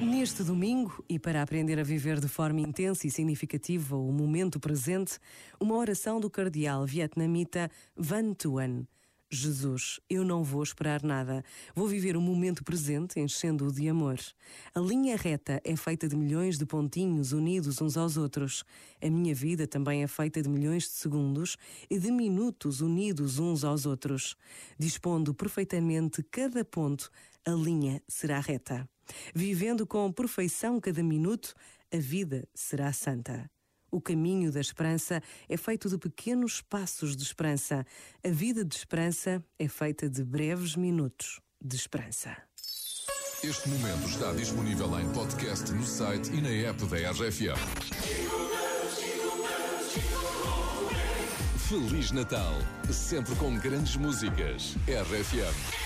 Neste domingo, e para aprender a viver de forma intensa e significativa o momento presente, uma oração do cardeal vietnamita Van Tuan. Jesus, eu não vou esperar nada. Vou viver o momento presente enchendo-o de amor. A linha reta é feita de milhões de pontinhos unidos uns aos outros. A minha vida também é feita de milhões de segundos e de minutos unidos uns aos outros. Dispondo perfeitamente cada ponto, a linha será reta. Vivendo com perfeição cada minuto, a vida será santa. O caminho da esperança é feito de pequenos passos de esperança. A vida de esperança é feita de breves minutos de esperança. Este momento está disponível em podcast no site e na app da RFM. Feliz Natal, sempre com grandes músicas. RFM.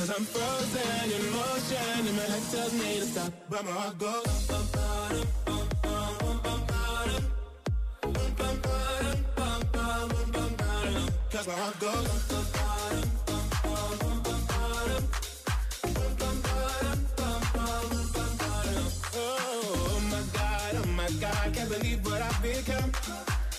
Cause I'm frozen in motion And my head tells me to stop. But my heart goes. Cause my heart goes. Oh, oh my god, oh my god Can't believe what I've become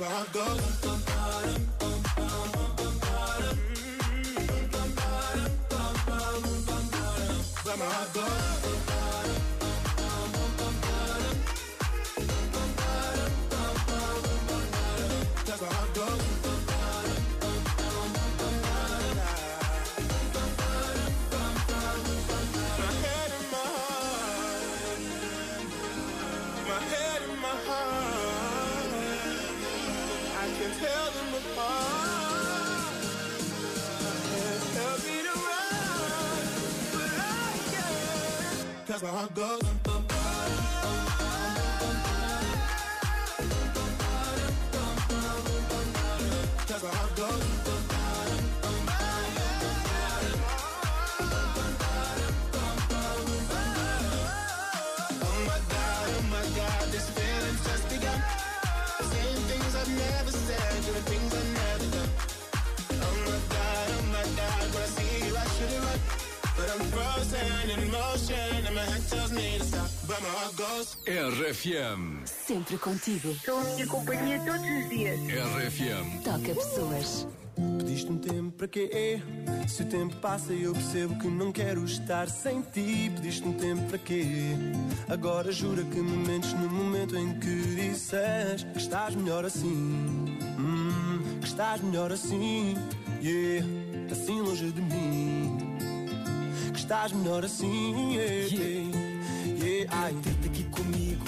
Where I go. Cause my heart goes. Oh my god, oh my god, this feeling's just begun. Things I've never said, things I've never done. Oh my god, oh my god, when I see you I should run. But I'm frozen in motion RFM. Sempre contigo. Sou a minha companhia todos os dias. RFM. Toca pessoas. Pediste um tempo para quê? Se o tempo passa e eu percebo que não quero estar sem ti. Pediste um tempo para quê? Agora jura que me mentes no momento em que disses que estás melhor assim. Hum, que estás melhor assim. Yeah, assim longe de mim. Que estás melhor assim. Yeah, yeah. Yeah. Ai, ter-te aqui comigo.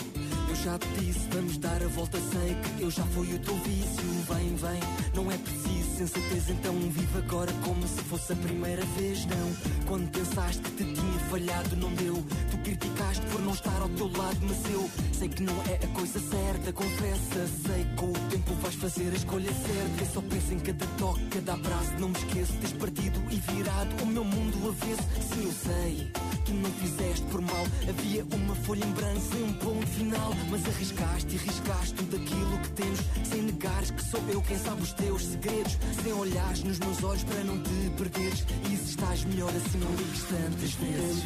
Eu já te disse, vamos dar a volta, sei que eu já fui o teu vício. Vem, vem, não é preciso sensatez, então vive agora como se fosse a primeira vez. Não, quando pensaste que te tinha falhado, não deu. Tu criticaste por não estar ao teu lado, mas eu sei que não é a coisa certa. Confessa, sei que com o tempo vais fazer a escolha certa. Eu só penso em cada toque, cada abraço, não me esqueço. Tens partido e virado o meu mundo avesso. Sim, eu sei que não fizeste por mal. Havia uma folha em branco sem um ponto final. Mas arriscaste e riscaste tudo aquilo que temos. Sem negares que sou eu quem sabe os teus segredos. Sem olhares nos meus olhos para não te perderes. E se estás melhor assim, não ligues tantas vezes.